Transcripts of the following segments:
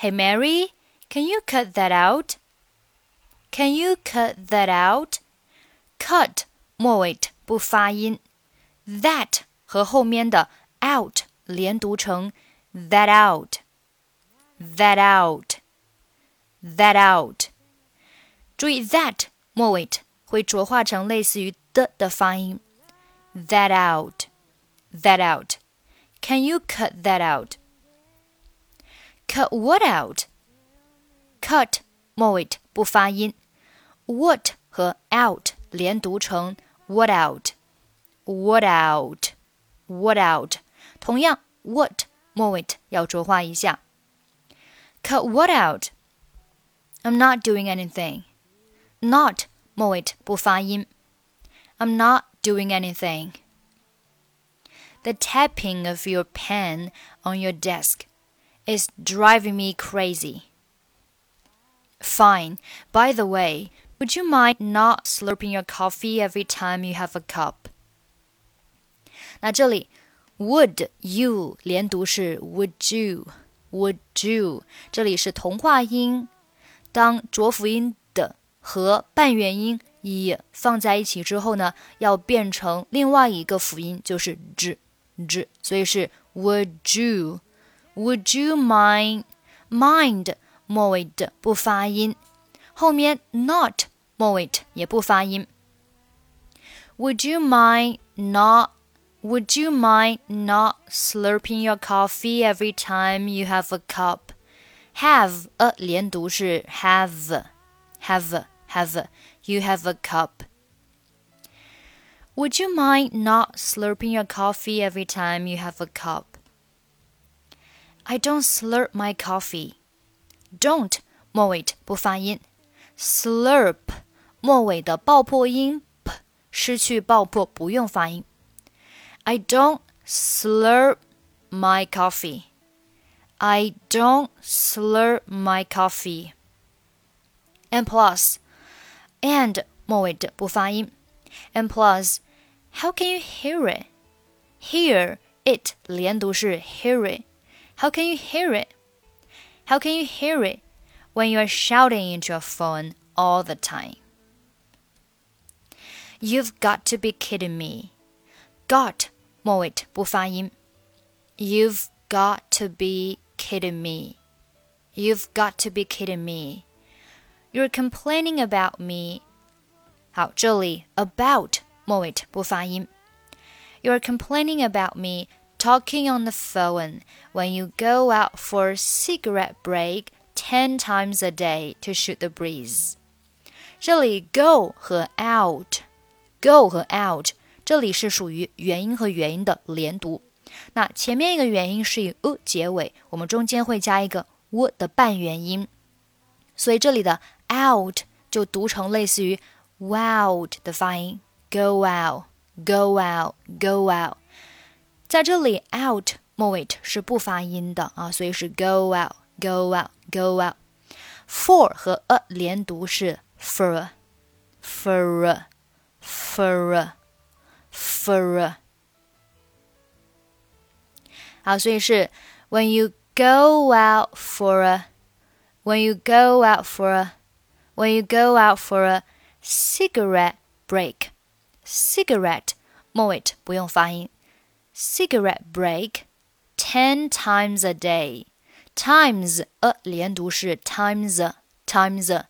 Hey Mary, can you cut that out? Can you cut that out? Cut 末尾不发音，that 和后面的 out 连读成 that out, that out, that out。注意 that 末尾会浊化成类似于的的发音，that out, that out。Can you cut that out? Cut what out? Cut 末尾不发音，what 和 out 连读成 what out, what out, what out。同样，what 末尾要浊化一下。Cut what out? I'm not doing anything. Not 末尾不发音。I'm not doing anything. The tapping of your pen on your desk is driving me crazy. Fine. By the way, would you mind not slurping your coffee every time you have a cup? 那这里 would you 连读是 would you would you，这里是同化音。当浊辅音的和半元音 i 放在一起之后呢，要变成另外一个辅音，就是 z z，所以是 would you would you mind mind 末尾的不发音，后面 not 末尾也不发音。Would you mind not Would you mind not slurping your coffee every time you have a cup? Have 呃连读是 have have have you have a cup. Would you mind not slurping your coffee every time you have a cup? I don't slurp my coffee. Don't 末尾不发音，slurp 末尾的爆破音 p 失去爆破，不用发音。I don't slurp my coffee. I don't slurp my coffee. And plus, and 末尾的不发音。And plus, how can you hear it? Hear it 连读是 hear it. How can you hear it? How can you hear it when you are shouting into your phone all the time? You've got to be kidding me. Got 末尾不发音。You've got to be kidding me. You've got to be kidding me. You're complaining about me. 好，这里 about 末尾不发音。You're complaining about me talking on the phone when you go out for a cigarette break ten times a day to shoot the breeze. 这里 go 和 out，go 和 out 这里是属于元音和元音的连读。那前面一个元音是以 u 结尾，我们中间会加一个 w 的半元音，所以这里的 out 就读成类似于 wow 的发音，go out，go out，go out。 在这里 out 末尾是不发音的啊，所以是 go out，go out，go out。for 和 a 连读是 for，for，for。for。好，所以是 when you go out for a when you go out for a when you go out for a cigarette break cigarette 末尾不用发音 cigarette break ten times a day times a 连读是 times times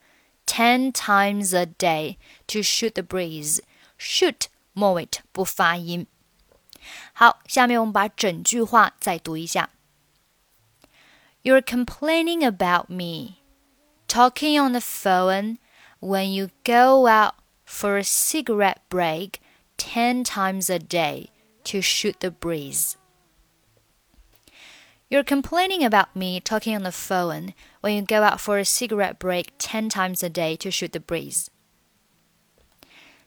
ten times a day to shoot the breeze shoot 末尾不发音。好，下面我们把整句话再读一下。You're complaining about me, talking on the phone when you go out for a cigarette break ten times a day to shoot the breeze. You're complaining about me talking on the phone when you go out for a cigarette break ten times a day to shoot the breeze.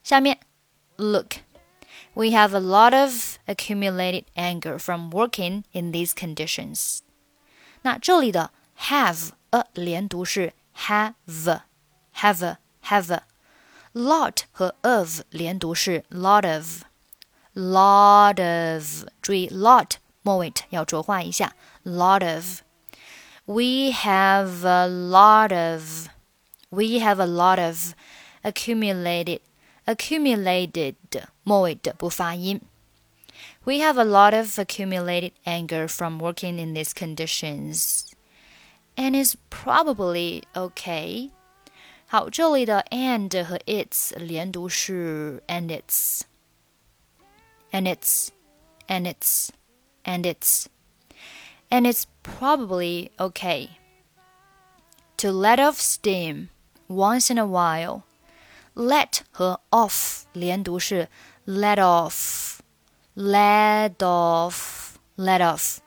下面 Look, we have a lot of accumulated anger from working in these conditions. 那这里的 have a 连读是 have have have。lot 和 of 连读是 lot of lot of。注意 lot 末尾要浊化一下，lot of。 We have a lot of. We have a lot of accumulated accumulated 末尾的不发音。We have a lot of accumulated anger from working in these conditions, and it's probably okay. 好，这里的 and 和 its 连读是 and its, and its, and its, and its, and it's probably okay to let off steam once in a while. Let 和 off 连读是 let off, let off, let off,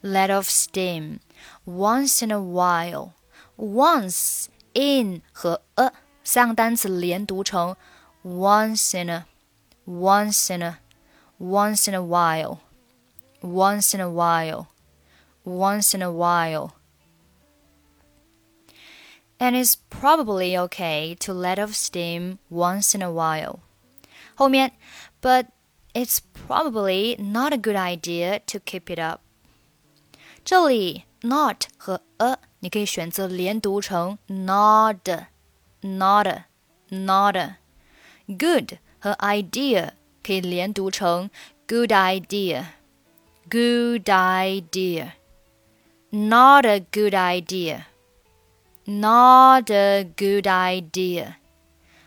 let off steam. Once in a while, once in 和 a 三个单词连读成 once in a, once in a, once in a while, once in a while, once in a while and it's probably okay to let off steam once in a while. 后面，but it's probably not a good idea to keep it up. 这里 not 和 a 你可以选择连读成 not not not good 和 idea 可以连读成 good idea good idea not a good idea not a good idea.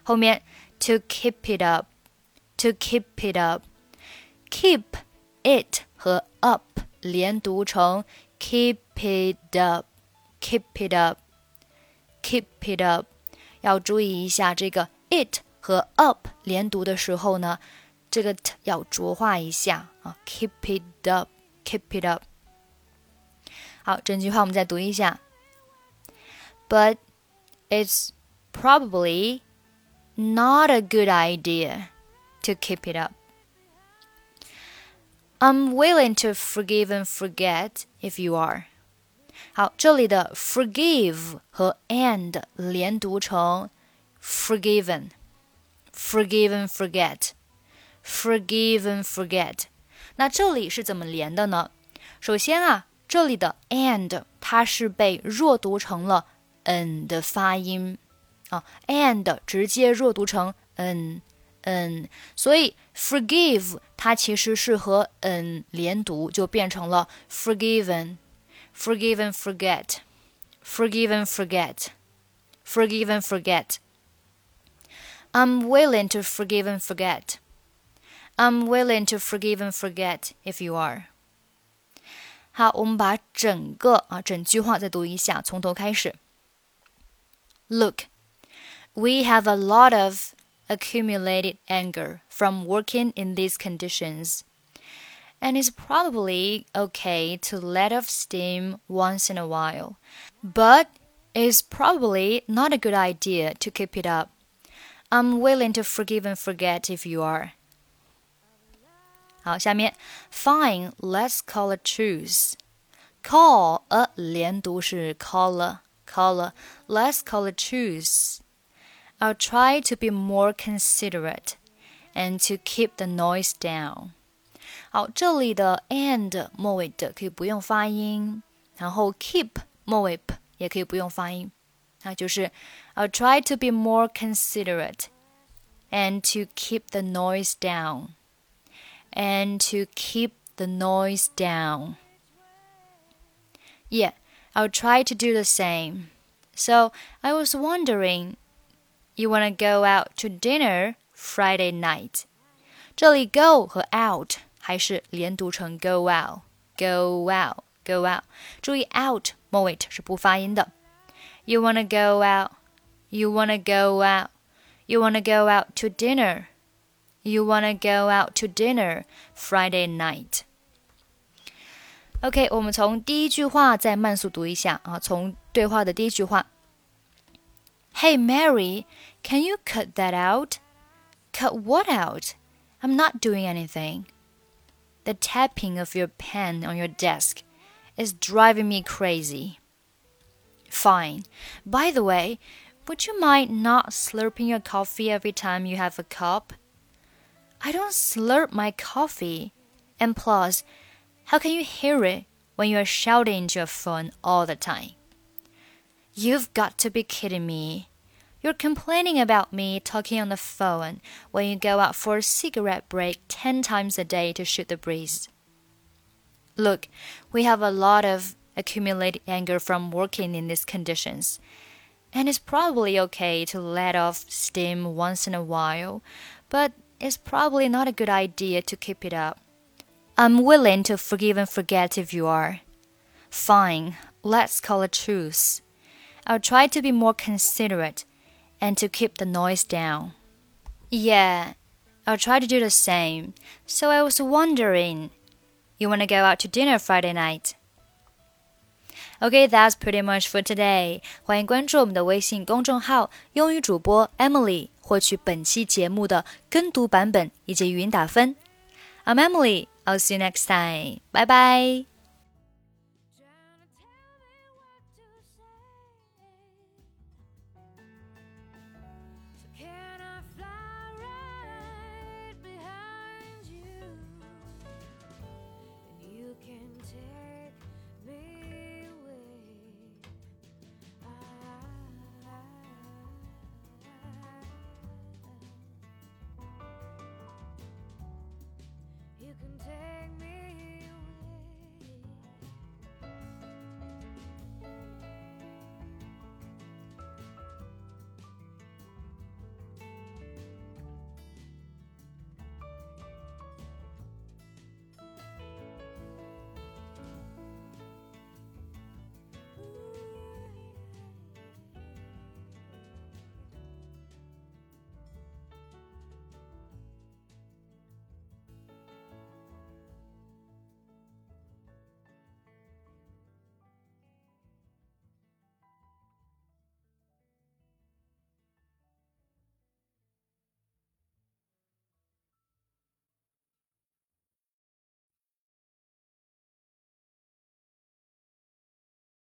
后面 to keep it up, to keep it up, keep it 和 up 连读成 keep it up, keep it up, keep it up。要注意一下这个 it 和 up 连读的时候呢， 这个 t 要浊化一下啊，keep it up, keep it up。好，整句话我们再读一下。but it's probably not a good idea to keep it up. I'm willing to forgive and forget if you are. 好，这里的 forgive 和 and 连读成 forgiven, forgive and forget, forgive and forget。那这里是怎么连的呢？首先啊，这里的 and 它是被弱读成了 n 的发音啊，and 直接弱读成 n n，所以 forgive 它其实是和 n 连读，就变成了 forgiven forgiven forget forgiven forget forgiven forget I'm willing to forgive and forget. I'm willing to forgive and forget if you are. 好，我们把整个啊整句话再读一下，从头开始。Look, we have a lot of accumulated anger from working in these conditions. And it's probably okay to let off steam once in a while. But it's probably not a good idea to keep it up. I'm willing to forgive and forget if you are. 好，下面 Fine, let's call a truce. Call a 连读是 call color. Let's call it truce. I'll try to be more considerate and to keep the noise down. 好，这里的 and 末尾的可以不用发音，然后 keep 末尾 p 也可以不用发音，那就是 I'll try to be more considerate and to keep the noise down and to keep the noise down. Yeah, I'll try to do the same. So I was wondering, you wanna go out to dinner Friday night？这里 go 和 out 还是连读成 go out，go out，go out。注意 out 末尾是不发音的。You wanna go out? You wanna go out? You wanna go out to dinner? You wanna go out to dinner Friday night? OK，我们从第一句话再慢速读一下啊，从对话的第一句话。Hey Mary, can you cut that out? Cut what out? I'm not doing anything. The tapping of your pen on your desk is driving me crazy. Fine. By the way, would you mind not slurping your coffee every time you have a cup? I don't slurp my coffee. And plus, how can you hear it when you're shouting into your phone all the time. You've got to be kidding me. You're complaining about me talking on the phone when you go out for a cigarette break 10 times a day to shoot the breeze. Look, we have a lot of accumulated anger from working in these conditions. And it's probably okay to let off steam once in a while, but it's probably not a good idea to keep it up. I'm willing to forgive and forget if you are. Fine, let's call a truce. I'll try to be more considerate and to keep the noise down. Yeah, I'll try to do the same. So I was wondering, you want to go out to dinner Friday night? Okay, that's pretty much for today. 欢迎关注我们的微信公众号“英语主播 Emily”，获取本期节目的跟读版本以及语音打分。I'm Emily. I'll see you next time. Bye bye. you can take